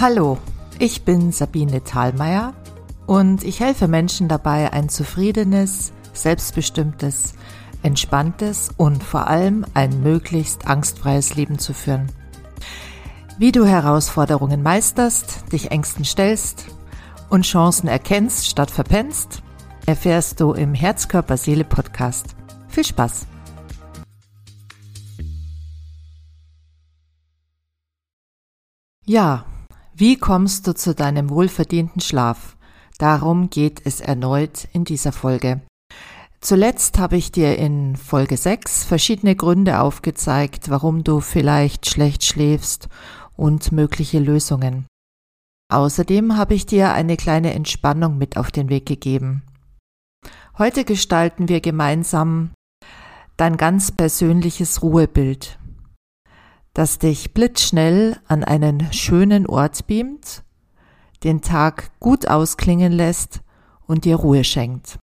Hallo, ich bin Sabine Thalmeier und ich helfe Menschen dabei, ein zufriedenes, selbstbestimmtes, entspanntes und vor allem ein möglichst angstfreies Leben zu führen. Wie du Herausforderungen meisterst, dich Ängsten stellst und Chancen erkennst statt verpennst, erfährst du im Herzkörper-Seele-Podcast. Viel Spaß! Ja, wie kommst du zu deinem wohlverdienten Schlaf? Darum geht es erneut in dieser Folge. Zuletzt habe ich dir in Folge 6 verschiedene Gründe aufgezeigt, warum du vielleicht schlecht schläfst und mögliche Lösungen. Außerdem habe ich dir eine kleine Entspannung mit auf den Weg gegeben. Heute gestalten wir gemeinsam dein ganz persönliches Ruhebild, das dich blitzschnell an einen schönen Ort beamt, den Tag gut ausklingen lässt und dir Ruhe schenkt.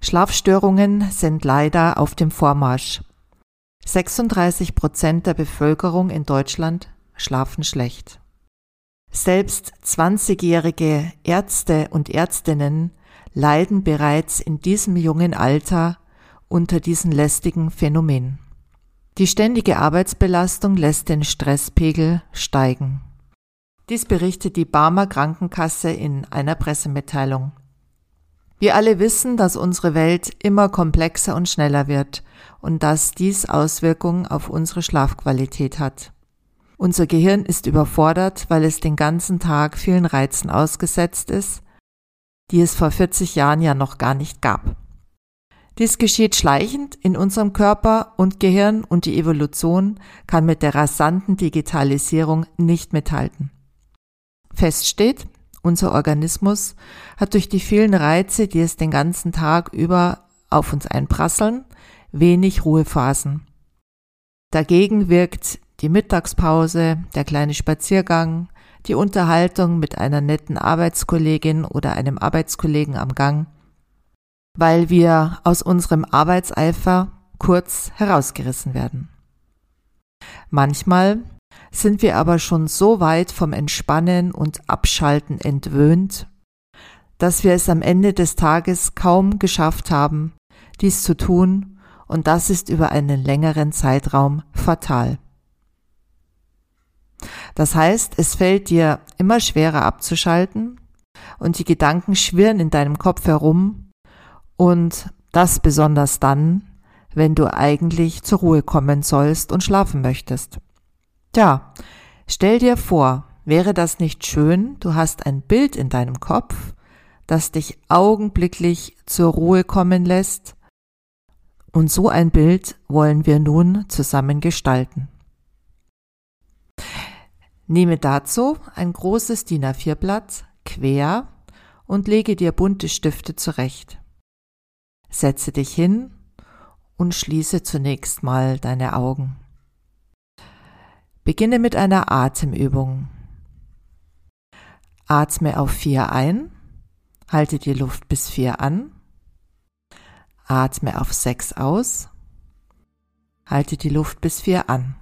Schlafstörungen sind leider auf dem Vormarsch. 36 Prozent der Bevölkerung in Deutschland schlafen schlecht. Selbst 20-jährige Ärzte und Ärztinnen leiden bereits in diesem jungen Alter unter diesen lästigen Phänomen. Die ständige Arbeitsbelastung lässt den Stresspegel steigen. Dies berichtet die Barmer Krankenkasse in einer Pressemitteilung. Wir alle wissen, dass unsere Welt immer komplexer und schneller wird und dass dies Auswirkungen auf unsere Schlafqualität hat. Unser Gehirn ist überfordert, weil es den ganzen Tag vielen Reizen ausgesetzt ist, die es vor 40 Jahren ja noch gar nicht gab. Dies geschieht schleichend in unserem Körper und Gehirn und die Evolution kann mit der rasanten Digitalisierung nicht mithalten. Fest steht, unser Organismus hat durch die vielen Reize, die es den ganzen Tag über auf uns einprasseln, wenig Ruhephasen. Dagegen wirkt die Mittagspause, der kleine Spaziergang, die Unterhaltung mit einer netten Arbeitskollegin oder einem Arbeitskollegen am Gang, weil wir aus unserem Arbeitseifer kurz herausgerissen werden. Manchmal sind wir aber schon so weit vom Entspannen und Abschalten entwöhnt, dass wir es am Ende des Tages kaum geschafft haben, dies zu tun, und das ist über einen längeren Zeitraum fatal. Das heißt, es fällt dir immer schwerer abzuschalten und die Gedanken schwirren in deinem Kopf herum und das besonders dann, wenn du eigentlich zur Ruhe kommen sollst und schlafen möchtest. Tja, stell dir vor, wäre das nicht schön, du hast ein Bild in deinem Kopf, das dich augenblicklich zur Ruhe kommen lässt, und so ein Bild wollen wir nun zusammen gestalten. Nehme dazu ein großes DIN A4-Blatt quer und lege dir bunte Stifte zurecht. Setze dich hin und schließe zunächst mal deine Augen. Beginne mit einer Atemübung. Atme auf vier ein, halte die Luft bis vier an, atme auf sechs aus, halte die Luft bis vier an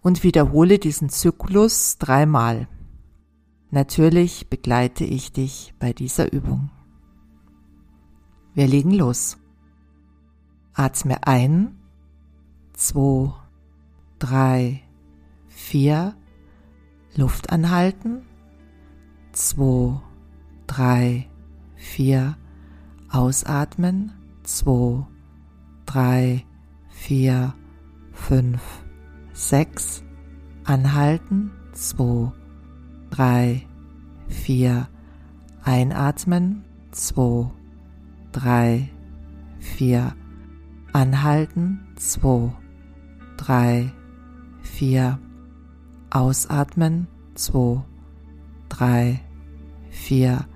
und wiederhole diesen Zyklus dreimal. Natürlich begleite ich dich bei dieser Übung. Wir legen los. Atme ein, zwei, drei, vier, Luft anhalten, zwei, drei, vier, ausatmen, zwei, drei, vier, fünf, sechs, anhalten, zwei, drei, vier, einatmen, zwei, drei, vier, anhalten, zwei, drei, vier, ausatmen, zwei, drei, vier,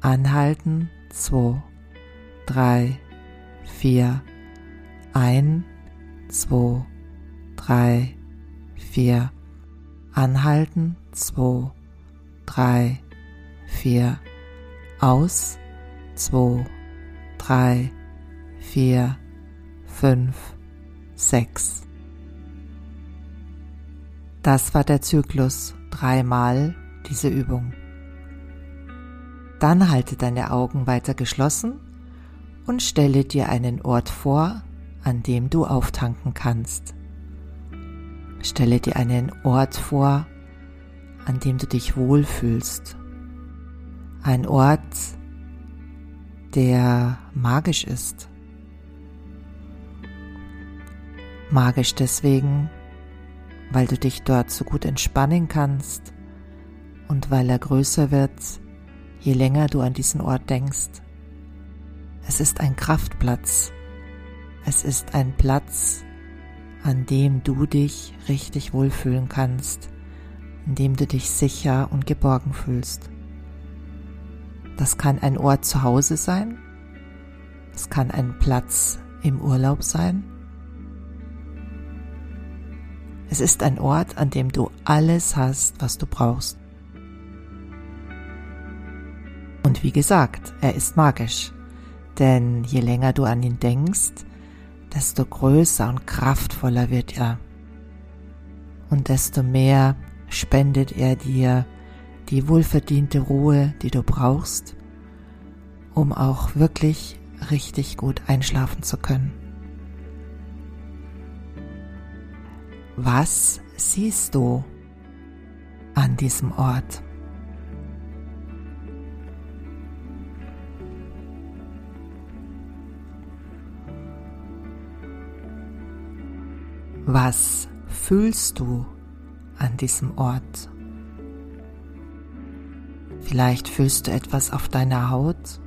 anhalten, zwei, drei, vier, ein, zwei, drei, vier, anhalten, zwei, drei, vier, aus, zwei, drei, vier, fünf, sechs. Das war der Zyklus. dreimal diese Übung. Dann halte deine Augen weiter geschlossen und stelle dir einen Ort vor, an dem du auftanken kannst. Stelle dir einen Ort vor, an dem du dich wohlfühlst. Ein Ort, der magisch ist. Magisch deswegen, weil du dich dort so gut entspannen kannst und weil er größer wird, je länger du an diesen Ort denkst. Es ist ein Kraftplatz. Es ist ein Platz, an dem du dich richtig wohlfühlen kannst, in dem du dich sicher und geborgen fühlst. Das kann ein Ort zu Hause sein, es kann ein Platz im Urlaub sein, es ist ein Ort, an dem du alles hast, was du brauchst. Und wie gesagt, er ist magisch, denn je länger du an ihn denkst, desto größer und kraftvoller wird er. Und desto mehr spendet er dir die wohlverdiente Ruhe, die du brauchst, um auch wirklich richtig gut einschlafen zu können. Was siehst du an diesem Ort? Was fühlst du an diesem Ort? Vielleicht fühlst du etwas auf deiner Haut,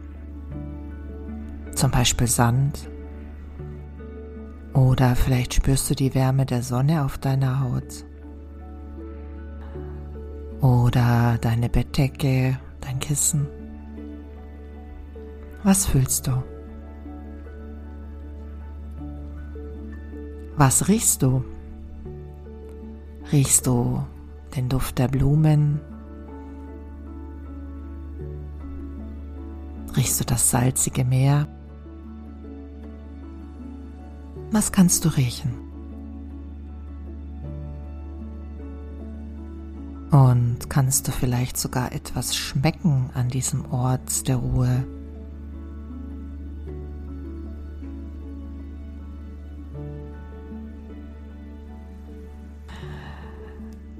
zum Beispiel Sand oder vielleicht spürst du die Wärme der Sonne auf deiner Haut. Oder deine Bettdecke, dein Kissen. Was fühlst du? Was riechst du? Riechst du den Duft der Blumen? Riechst du das salzige Meer? Was kannst du riechen? Und kannst du vielleicht sogar etwas schmecken an diesem Ort der Ruhe?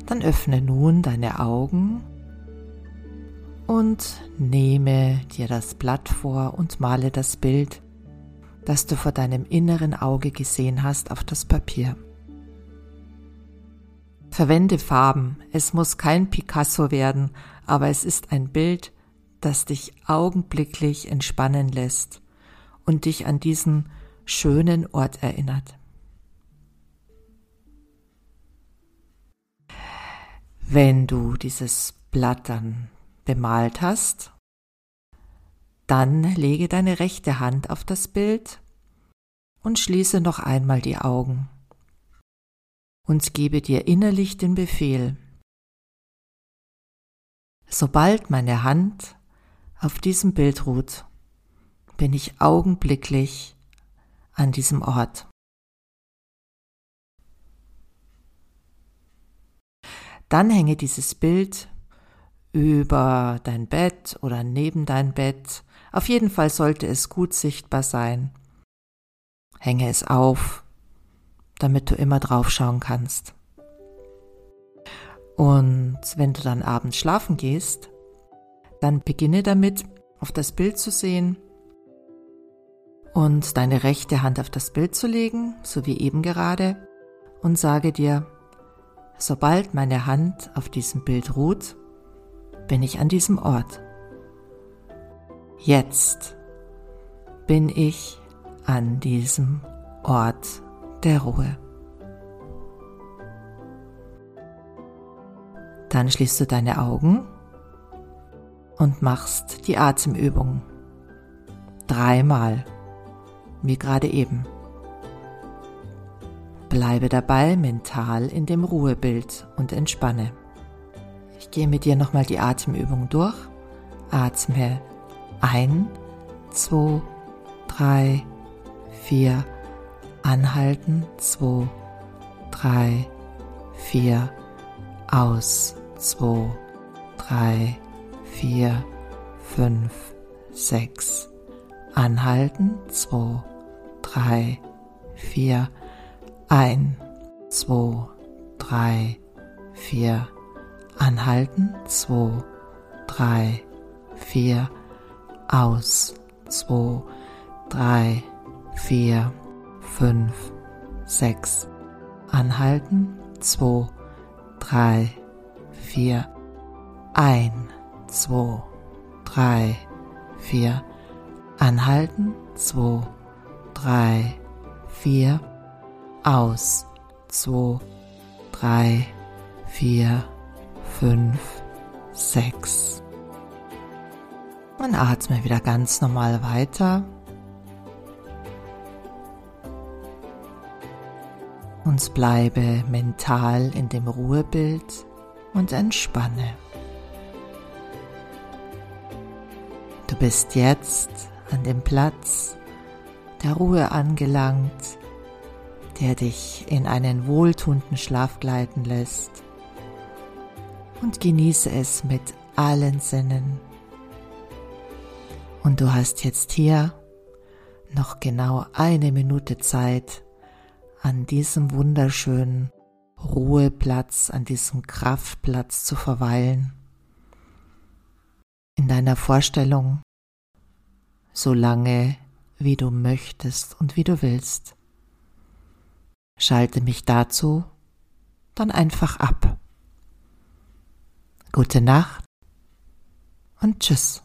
Dann öffne nun deine Augen und nehme dir das Blatt vor und male das Bild das du vor deinem inneren Auge gesehen hast, auf das Papier. Verwende Farben. Es muss kein Picasso werden, aber es ist ein Bild, das dich augenblicklich entspannen lässt und dich an diesen schönen Ort erinnert. Wenn du dieses Blatt dann bemalt hast, dann lege deine rechte Hand auf das Bild und schließe noch einmal die Augen und gebe dir innerlich den Befehl. Sobald meine Hand auf diesem Bild ruht, bin ich augenblicklich an diesem Ort. Dann hänge dieses Bild über dein Bett oder neben dein Bett auf jeden Fall sollte es gut sichtbar sein. Hänge es auf, damit du immer drauf schauen kannst. Und wenn du dann abends schlafen gehst, dann beginne damit, auf das Bild zu sehen und deine rechte Hand auf das Bild zu legen, so wie eben gerade, und sage dir, sobald meine Hand auf diesem Bild ruht, bin ich an diesem Ort. Jetzt bin ich an diesem Ort der Ruhe. Dann schließt du deine Augen und machst die Atemübung. Dreimal, wie gerade eben. Bleibe dabei mental in dem Ruhebild und entspanne. Ich gehe mit dir nochmal die Atemübung durch. Atme ein, zwei, drei, vier. Anhalten. Zwei, drei, vier. Aus. zwei, drei, vier, fünf, sechs. Anhalten, zwei, drei, vier, ein, zwei, drei, vier. Anhalten, zwei, drei, vier. Aus, zwei, drei, vier, fünf, sechs. Anhalten, zwei, drei, vier. Ein, zwei, drei, vier. Anhalten, zwei, drei, vier. Aus, zwei, drei, vier, fünf, sechs. Und atme wieder ganz normal weiter. Und bleibe mental in dem Ruhebild und entspanne. Du bist jetzt an dem Platz der Ruhe angelangt, der dich in einen wohltuenden Schlaf gleiten lässt und genieße es mit allen Sinnen. Und du hast jetzt hier noch genau eine Minute Zeit, an diesem wunderschönen Ruheplatz, an diesem Kraftplatz zu verweilen. In deiner Vorstellung, so lange wie du möchtest und wie du willst. Schalte mich dazu dann einfach ab. Gute Nacht und tschüss.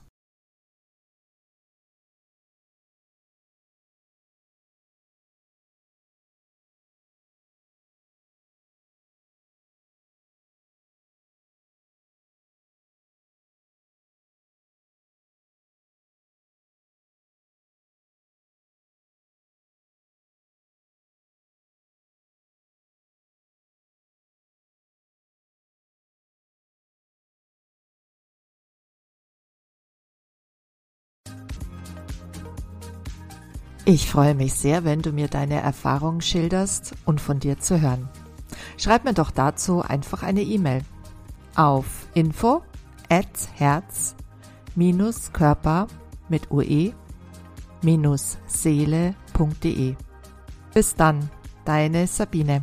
Ich freue mich sehr, wenn du mir deine Erfahrungen schilderst und von dir zu hören. Schreib mir doch dazu einfach eine E-Mail auf info at herz körper mit ue seele.de. Bis dann, deine Sabine.